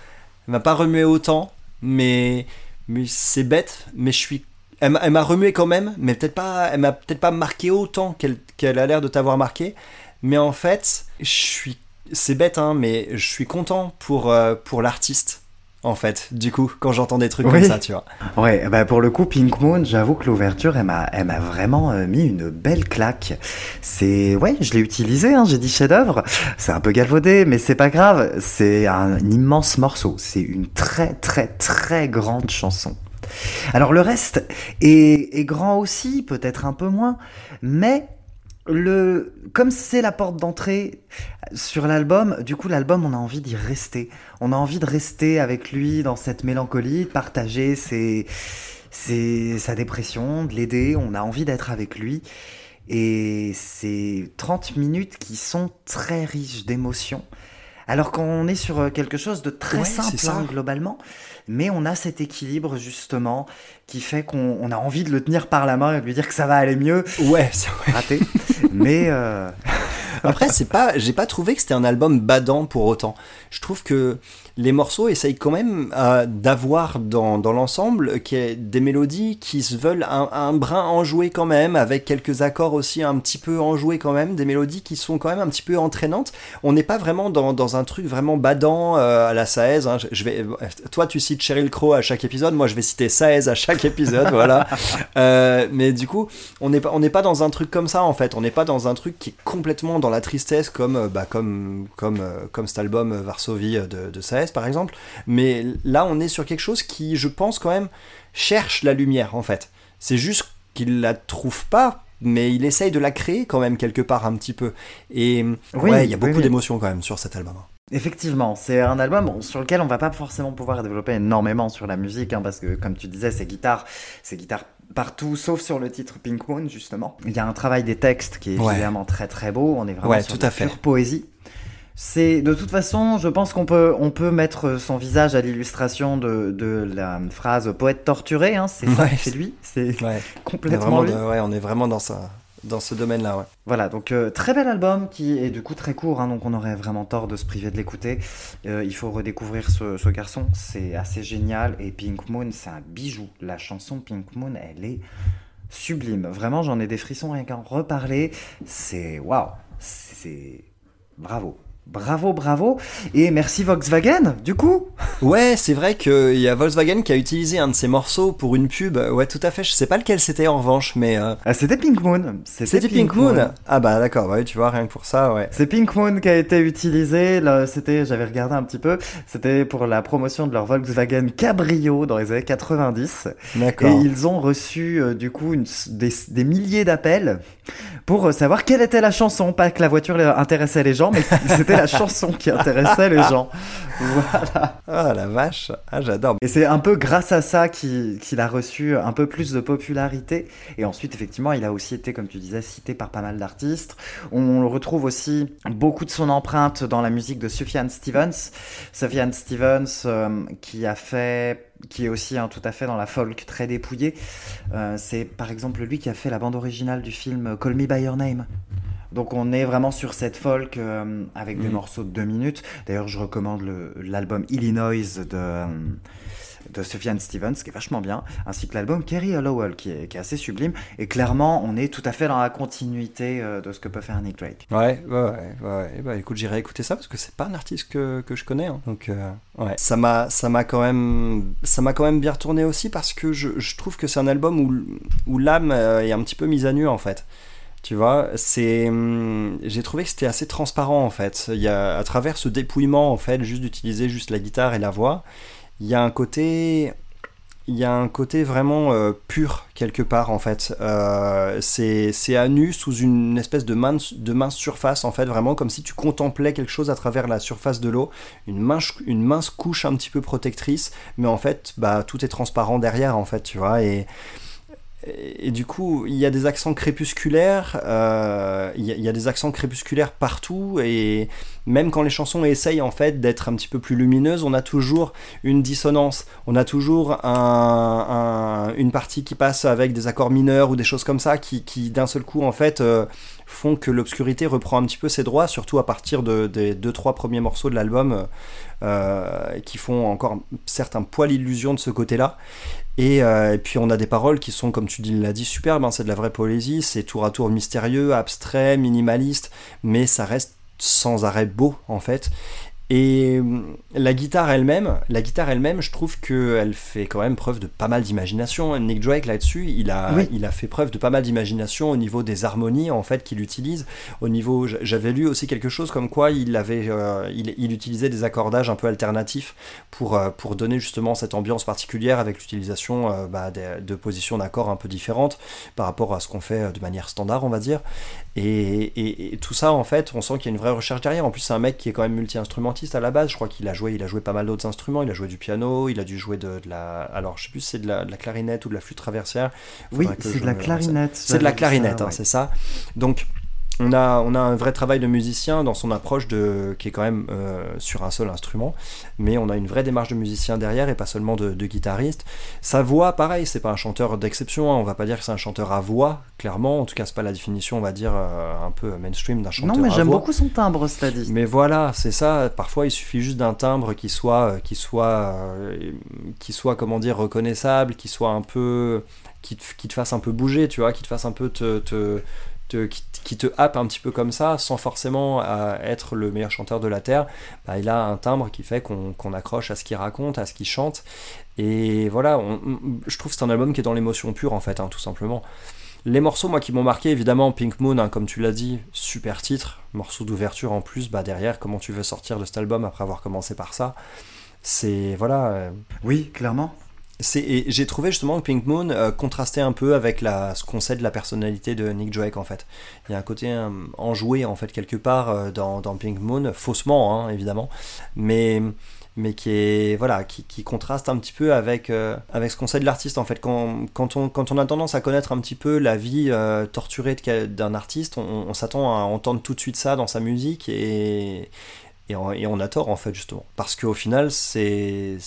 Elle m'a pas remué autant, mais, mais c'est bête, mais je suis elle m'a remué quand même, mais peut-être pas, elle m'a peut-être pas marqué autant qu'elle a l'air de t'avoir marqué. Mais en fait, je suis c'est bête, hein, mais je suis content pour, euh, pour l'artiste. En fait, du coup, quand j'entends des trucs comme ça, tu vois. Ouais, bah pour le coup, Pink Moon, j'avoue que l'ouverture, elle m'a, elle m'a vraiment euh, mis une belle claque. C'est, ouais, je l'ai utilisé, hein, j'ai dit chef-d'œuvre. C'est un peu galvaudé, mais c'est pas grave. C'est un immense morceau. C'est une très, très, très grande chanson. Alors le reste est, est grand aussi, peut-être un peu moins, mais le, comme c'est la porte d'entrée sur l'album, du coup l'album on a envie d'y rester. On a envie de rester avec lui dans cette mélancolie, de partager ses, ses, sa dépression, de l'aider. On a envie d'être avec lui. Et c'est 30 minutes qui sont très riches d'émotions. Alors qu'on est sur quelque chose de très simple hein, globalement, mais on a cet équilibre justement qui fait qu'on a envie de le tenir par la main et de lui dire que ça va aller mieux. Ouais, c'est raté. mais euh, après, c'est pas, j'ai pas trouvé que c'était un album badant pour autant. Je trouve que les morceaux essayent quand même euh, d'avoir dans, dans l'ensemble des mélodies qui se veulent un, un, brin enjoué quand même, avec quelques accords aussi un petit peu enjoués quand même, des mélodies qui sont quand même un petit peu entraînantes. On n'est pas vraiment dans, dans, un truc vraiment badant euh, à la Saez. Hein. Je, vais, toi, tu cites Cheryl Crow à chaque épisode, moi je vais citer Saez à chaque épisode, voilà. Euh, mais du coup, on n'est pas, on n'est pas dans un truc comme ça en fait. On n'est pas dans un truc qui est complètement dans la tristesse comme, bah, comme, comme, comme cet album Varsovie de, de Saez par exemple. Mais là, on est sur quelque chose qui, je pense, quand même, cherche la lumière, en fait. C'est juste qu'il la trouve pas, mais il essaye de la créer quand même quelque part un petit peu. Et Oui, ouais, il y a oui, beaucoup oui. d'émotions quand même sur cet album. Effectivement, c'est un album sur lequel on va pas forcément pouvoir développer énormément sur la musique, hein, parce que comme tu disais, c'est guitare, c'est guitare partout, sauf sur le titre Pink Moon justement. Il y a un travail des textes qui est Ouais. évidemment très très beau. On est vraiment Ouais, sur tout de à fait. pure poésie. C'est de toute façon, je pense qu'on peut on peut mettre son visage à l'illustration de, de la phrase poète torturé. Hein, c'est ça, c'est lui, c'est complètement lui. de- on est vraiment dans, ça, dans ce domaine-là. Ouais. Voilà, donc euh, très bel album qui est du coup très court, hein, donc on aurait vraiment tort de se priver de l'écouter. Euh, il faut redécouvrir ce, ce garçon, c'est assez génial. Et Pink Moon, c'est un bijou. La chanson Pink Moon, elle est sublime. Vraiment, j'en ai des frissons rien qu'à en reparler. C'est waouh, c'est bravo. Bravo, bravo. Et merci Volkswagen, du coup. Ouais, c'est vrai qu'il y a Volkswagen qui a utilisé un de ses morceaux pour une pub. Ouais, tout à fait. Je sais pas lequel c'était en revanche, mais euh, Ah, C'était Pink Moon. c'était Pink Moon. Ah bah d'accord, bah tu vois, rien que pour ça, ouais. C'est Pink Moon qui a été utilisé. Là, c'était, j'avais regardé un petit peu. C'était pour la promotion de leur Volkswagen Cabrio dans les années 90. Et D'accord. ils ont reçu euh, du coup une- des, des milliers d'appels pour euh, savoir quelle était la chanson. Pas que la voiture intéressait les gens, mais c'était la chanson qui intéressait les gens. Voilà. Ah la vache, ah j'adore. Et c'est un peu grâce à ça qu'il qu'il a reçu un peu plus de popularité. Et ensuite, effectivement, il a aussi été, comme tu disais, cité par pas mal d'artistes. On retrouve aussi beaucoup de son empreinte dans la musique de Sufjan Stevens. Sufjan Stevens, euh, qui a fait qui est aussi hein, tout à fait dans la folk très dépouillée. Euh, c'est par exemple lui qui a fait la bande originale du film Call Me By Your Name. Donc on est vraiment sur cette folk euh, avec des Mhm. morceaux de deux minutes. D'ailleurs, je recommande l'album Illinois de, euh, de Sufjan Stevens, qui est vachement bien, ainsi que l'album Kerry Hollowell, qui est, assez sublime. Et clairement, on est tout à fait dans la continuité euh, de ce que peut faire Nick Drake. Ouais, ouais, ouais, Bah écoute, j'irai écouter ça parce que c'est pas un artiste que, que je connais. hein. Donc, euh, ouais. Ça m'a, ça m'a quand même, ça m'a quand même bien retourné aussi parce que je, je trouve que c'est un album où, où l'âme euh, est un petit peu mise à nu en fait. Tu vois, c'est, hum, j'ai trouvé que c'était assez transparent en fait. Il y a, à travers ce dépouillement en fait, juste d'utiliser juste la guitare et la voix, il y a un côté, il y a un côté vraiment euh, pur quelque part en fait. Euh, c'est à nu sous une espèce de mince, de surface en fait, vraiment comme si tu contemplais quelque chose à travers la surface de l'eau, une mince, une mince couche un petit peu protectrice, mais en fait bah, tout est transparent derrière en fait, tu vois. Et, et, du coup, il y a des accents crépusculaires, euh, il y, a- des accents crépusculaires partout, et même quand les chansons essayent en fait d'être un petit peu plus lumineuses, on a toujours une dissonance, on a toujours un- un- une partie qui passe avec des accords mineurs ou des choses comme ça qui, d'un seul coup en fait euh, font que l'obscurité reprend un petit peu ses droits, surtout à partir de- des deux trois premiers morceaux de l'album euh, qui font encore certes un poil illusion de ce côté-là. Et, euh, et puis on a des paroles qui sont, comme tu l'as dit, superbes, hein, c'est de la vraie poésie, c'est tour à tour mystérieux, abstrait, minimaliste, mais ça reste sans arrêt beau en fait. Et hum, la guitare elle-même, la guitare elle-même, je trouve qu'elle fait quand même preuve de pas mal d'imagination. Nick Drake là-dessus, il a, Oui. il a fait preuve de pas mal d'imagination au niveau des harmonies en fait qu'il utilise. Au niveau, j'avais lu aussi quelque chose comme quoi il avait, euh, il, il utilisait des accordages un peu alternatifs pour euh, pour donner justement cette ambiance particulière avec l'utilisation euh, bah, des- de positions d'accords un peu différentes par rapport à ce qu'on fait de manière standard, on va dire. Et, et- et tout ça, en fait, on sent qu'il y a une vraie recherche derrière. En plus, c'est un mec qui est quand même multi-instrumentiste à la base. Je crois qu'il a joué, il a joué pas mal d'autres instruments. Il a joué du piano, il a dû jouer de, de la. Alors, je sais plus si c'est de la, de la clarinette ou de la flûte traversière. Oui, Faudrait c'est je de la clarinette. C'est de la clarinette, hein, c'est ça. Donc, on a, on a un vrai travail de musicien dans son approche de, qui est quand même euh, sur un seul instrument, mais on a une vraie démarche de musicien derrière et pas seulement de, de guitariste. Sa voix, pareil, c'est pas un chanteur d'exception, hein, on va pas dire que c'est un chanteur à voix, clairement, en tout cas c'est pas la définition, on va dire, euh, un peu mainstream d'un chanteur Non, mais à j'aime voix. beaucoup son timbre, cela dit. Mais voilà, c'est ça. Parfois, il suffit juste d'un timbre qui soit, euh, qui soit, qui soit, comment dire, reconnaissable, qui soit un peu, qui te, qui te fasse un peu bouger, tu vois, qui te fasse un peu te, te, qui, te- happe un petit peu comme ça, sans forcément euh, être le meilleur chanteur de la terre. Bah, il a un timbre qui fait qu'on accroche à ce qu'il raconte, à ce qu'il chante. Et voilà, je trouve que c'est un album qui est dans l'émotion pure, en fait, hein, tout simplement. Les morceaux, moi, qui m'ont marqué, évidemment, Pink Moon, hein, comme tu l'as dit, super titre, morceau d'ouverture en plus, bah derrière, comment tu veux sortir de cet album après avoir commencé par ça? C'est, voilà, euh, Oui, clairement. J'ai trouvé justement que Pink Moon euh, contrastait un peu avec ce qu'on sait de la personnalité de Nick Drake en fait. Il y a un côté euh, enjoué en fait quelque part euh, dans, Pink Moon, faussement hein, évidemment, mais, mais qui est voilà qui, qui contraste un petit peu avec, avec ce qu'on sait de l'artiste en fait. Quand, quand, on, quand on a tendance à connaître un petit peu la vie torturée d'un artiste, on, s'attend à entendre tout de suite ça dans sa musique et, et on a tort en fait justement. Parce qu'au final c'est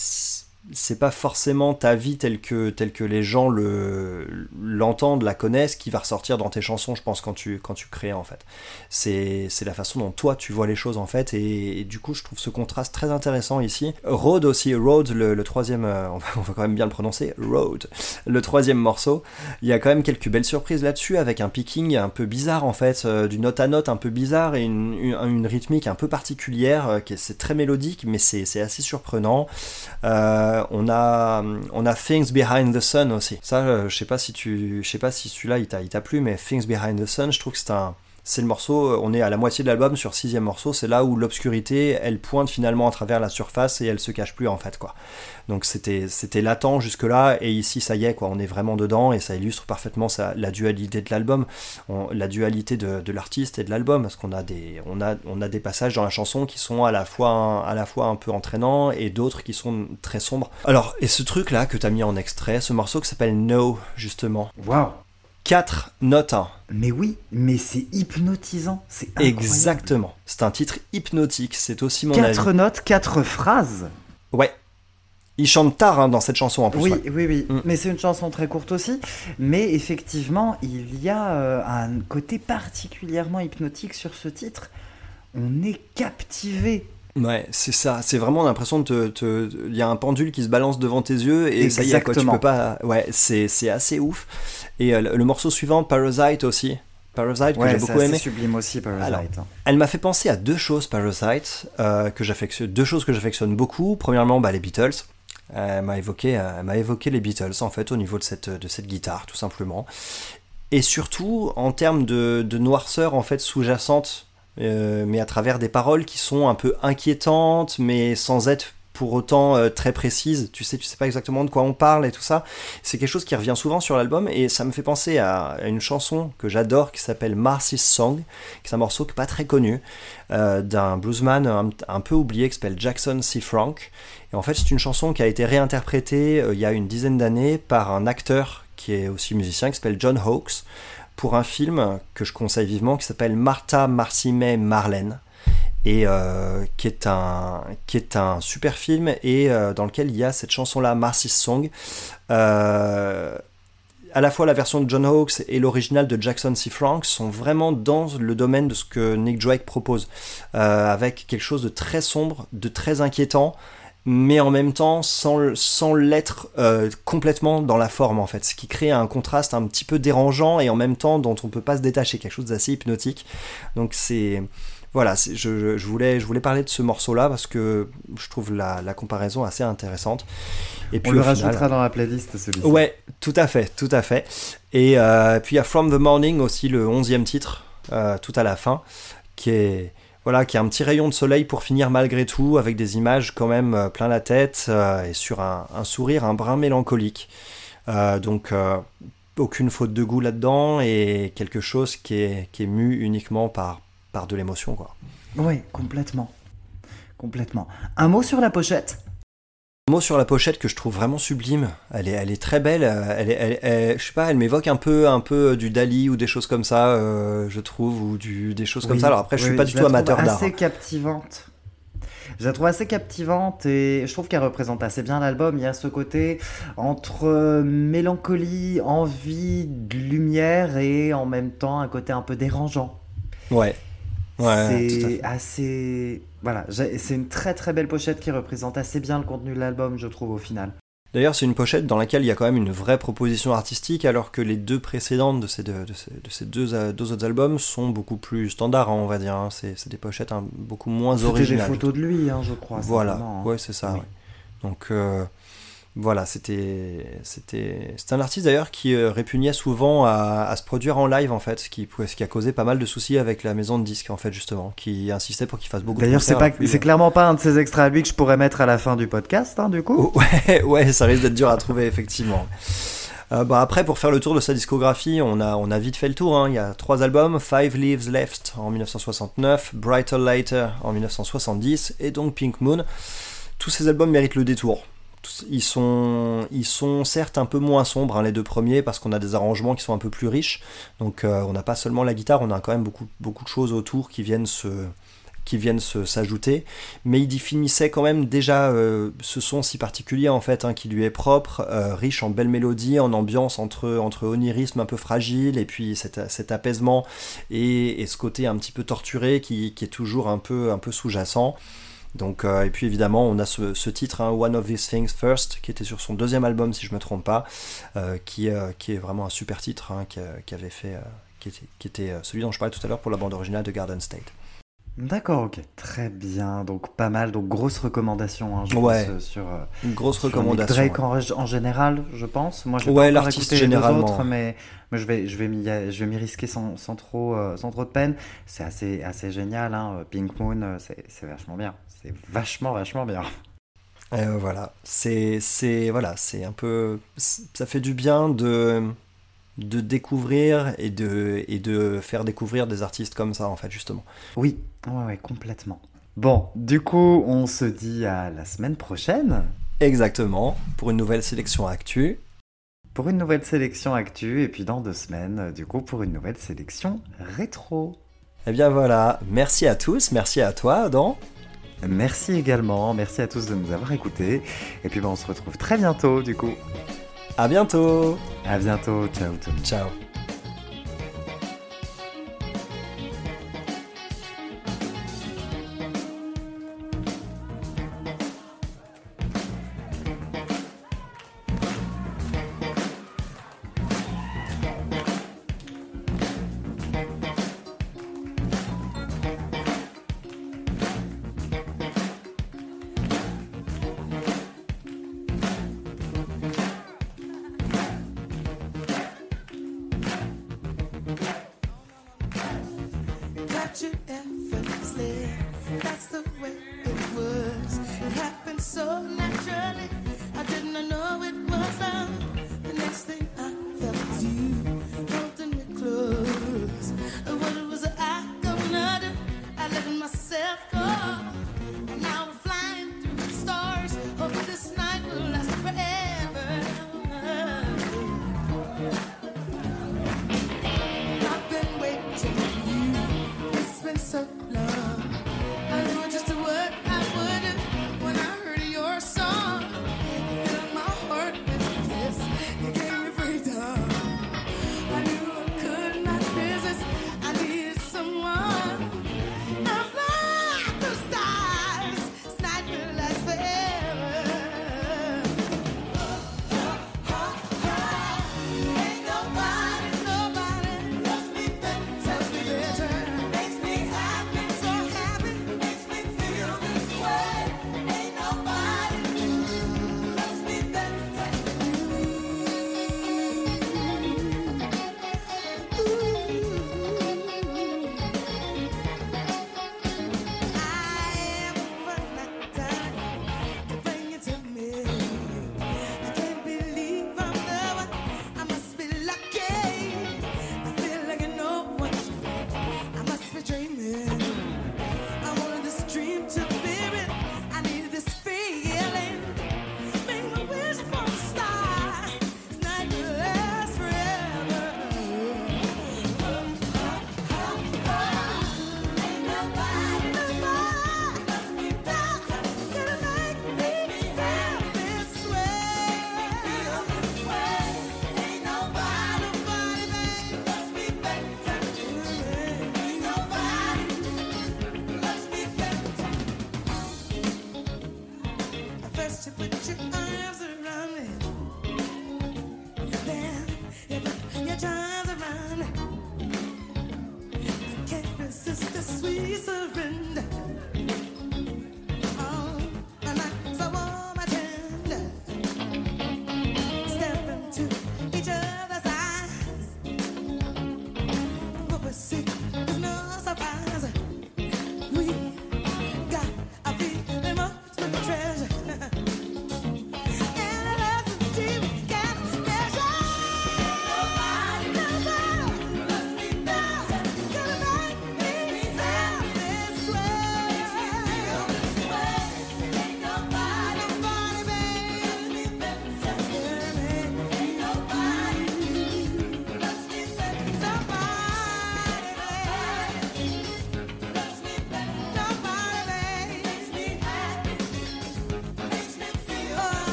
c'est pas forcément ta vie telle que, telle que les gens le, l'entendent, la connaissent, qui va ressortir dans tes chansons, je pense, quand tu, quand tu crées, en fait. C'est, la façon dont toi, tu vois les choses, en fait, et, du coup, je trouve ce contraste très intéressant ici. Road aussi, Road, le, troisième, euh, on, va, quand même bien le prononcer, Road, le troisième morceau, il y a quand même quelques belles surprises là-dessus, avec un picking un peu bizarre, en fait, euh, du note à note un peu bizarre, et une, rythmique un peu particulière, euh, c'est très mélodique, mais c'est, c'est assez surprenant. Euh, euh, on a on a Things Behind the Sun aussi. Ça, euh, je sais pas si tu, je sais pas si celui-là il t'a plu, mais Things Behind the Sun, je trouve que c'est un c'est le morceau, euh, on est à la moitié de l'album sur sixième morceau, c'est là où l'obscurité, elle pointe finalement à travers la surface et elle se cache plus en fait quoi. Donc c'était c'était latent jusque là et ici ça y est quoi, on est vraiment dedans et ça illustre parfaitement la dualité de l'album, la dualité de, l'artiste et de l'album parce qu'on a des on a on a des passages dans la chanson qui sont à la fois à la fois un peu entraînants et d'autres qui sont très sombres. Alors et ce truc là que tu as mis en extrait, ce morceau qui s'appelle No justement. Waouh 4 notes. Mais oui, mais c'est hypnotisant, c'est Exactement. C'est un titre hypnotique, c'est aussi mon avis. 4 notes, 4 phrases. Ouais. Il chante tard hein, dans cette chanson en plus. Oui, oui, oui. Mm. Mais c'est une chanson très courte aussi. Mais effectivement, il y a euh, un côté particulièrement hypnotique sur ce titre. On est captivé Ouais, c'est ça. C'est vraiment l'impression de te. Il y a un pendule qui se balance devant tes yeux et ça y est, quoi, tu peux pas. Ouais, c'est assez ouf. Et euh, le, morceau suivant, Parasite aussi. Parasite que j'ai beaucoup aimé. sublime aussi Parasite. Hein. elle m'a fait penser à deux choses Parasite euh, que j'affectionne, deux choses que j'affectionne beaucoup. Premièrement, bah, les Beatles. Elle m'a évoqué, évoqué les Beatles en fait au niveau de cette de cette guitare tout simplement. Et surtout en termes de, de noirceur en fait sous-jacente euh, mais à travers des paroles qui sont un peu inquiétantes, mais sans être pour autant euh, très précises. Tu sais, tu sais pas exactement de quoi on parle et tout ça. C'est quelque chose qui revient souvent sur l'album et ça me fait penser à une chanson que j'adore qui s'appelle Marcy's Song, qui est un morceau qui n'est pas très connu, euh, d'un bluesman un, peu oublié qui s'appelle Jackson C. Frank. Et en fait, c'est une chanson qui a été réinterprétée il y a une dizaine d'années par un acteur qui est aussi musicien qui s'appelle John Hawkes pour un film que je conseille vivement qui s'appelle Martha, Marcy-May, Marlène et euh, qui, est un, super film et euh, dans lequel il y a cette chanson-là, Marcy's Song. Euh, à la fois la version de John Hawkes et l'original de Jackson C. Frank sont vraiment dans le domaine de ce que Nick Drake propose, avec quelque chose de très sombre, de très inquiétant, mais en même temps sans, sans l'être euh, complètement dans la forme en fait, ce qui crée un contraste un petit peu dérangeant et en même temps dont on peut pas se détacher, quelque chose d'assez hypnotique. Donc c'est voilà, je, je, voulais, je voulais parler de ce morceau-là parce que je trouve la, la comparaison assez intéressante. Et puis, on le rajoutera dans la playlist celui-ci. Ouais, tout à fait, tout à fait. Et euh, puis il y a From the Morning aussi, le onzième titre, euh, tout à la fin, qui est voilà, qui a un petit rayon de soleil pour finir malgré tout, avec des images quand même euh, plein la tête euh, et sur un, sourire un brin mélancolique. Euh, donc aucune faute de goût là-dedans et quelque chose qui est, qui est mu uniquement par, par de l'émotion. Oui, complètement. Complètement. Un mot sur la pochette? Mot sur la pochette que je trouve vraiment sublime. Elle est, elle est très belle. Elle, est, je sais pas, elle m'évoque un peu, un peu du Dali ou des choses comme ça, euh, je trouve, ou du, des choses comme ça. Alors après, je suis pas du tout amateur d'art. Assez captivante. Je la trouve assez captivante et je trouve qu'elle représente assez bien l'album. Il y a ce côté entre mélancolie, envie de lumière et en même temps un côté un peu dérangeant. Ouais. Ouais, c'est assez voilà, c'est une très très belle pochette qui représente assez bien le contenu de l'album, je trouve, au final. D'ailleurs, c'est une pochette dans laquelle il y a quand même une vraie proposition artistique, alors que les deux précédentes de ces deux, de ces, deux, euh, deux, autres albums sont beaucoup plus standards, hein, on va dire. Hein. C'est des pochettes hein, beaucoup moins originales. des photos de lui, je crois. Voilà, ouais, c'est ça. Donc, euh, Voilà, c'était c'était c'est un artiste d'ailleurs qui euh, répugnait souvent à, à, se produire en live en fait, ce qui ce qui a causé pas mal de soucis avec la maison de disques en fait justement, qui insistait pour qu'il fasse beaucoup. D'ailleurs, c'est pas c'est clairement pas un de ces extraits à lui que je pourrais mettre à la fin du podcast, hein, du coup. Ouais, ouais, ça risque d'être dur à trouver effectivement. Euh, bah après, pour faire le tour de sa discographie, on a, on a vite fait le tour. Hein. Il y a trois albums Five Leaves Left en 1969, Brighter Lighter en 1970 et donc Pink Moon. Tous ces albums méritent le détour. Ils sont, ils sont certes un peu moins sombres, hein, les deux premiers, parce qu'on a des arrangements qui sont un peu plus riches. Donc euh, on n'a pas seulement la guitare, on a quand même beaucoup, beaucoup de choses autour qui viennent se, qui viennent s'ajouter, mais il définissait quand même déjà euh, ce son si particulier en fait, hein, qui lui est propre, euh, riche en belles mélodies, en ambiance entre, entre onirisme un peu fragile et puis cet, cet apaisement et, ce côté un petit peu torturé qui, qui est toujours un peu, un peu sous-jacent. Donc, euh, et puis évidemment, on a ce, ce titre, hein, One of These Things First, qui était sur son deuxième album, si je me trompe pas, euh, qui, euh, qui est vraiment un super titre, hein, qui, qui, avait fait, qui était, qui était celui dont je parlais tout à l'heure pour la bande originale de Garden State. D'accord, ok, très bien. Donc pas mal, donc grosse recommandation. Hein, je ouais, pense, sur une grosse recommandation. Drake ouais. en, en, général, je pense. Moi, je ouais, l'artiste généralement. Autres, mais, mais je vais, je vais m'y, je vais m'y risquer sans, sans trop, sans trop de peine. C'est assez, assez génial. Hein. Pink Moon, c'est, c'est vachement bien. C'est vachement, vachement bien. Et voilà, c'est, c'est, voilà, c'est un peu, ça fait du bien de de découvrir et de, et de faire découvrir des artistes comme ça, en fait, justement. Oui, ouais, ouais, complètement. Bon, du coup, on se dit à la semaine prochaine. Exactement, pour une nouvelle sélection actu. Pour une nouvelle sélection actu, et puis dans deux semaines, du coup, pour une nouvelle sélection rétro. Eh bien voilà, merci à tous, merci à toi, Adam. Merci également, merci à tous de nous avoir écoutés. Et puis ben, on se retrouve très bientôt, du coup. À bientôt. À bientôt. Ciao. Ciao. so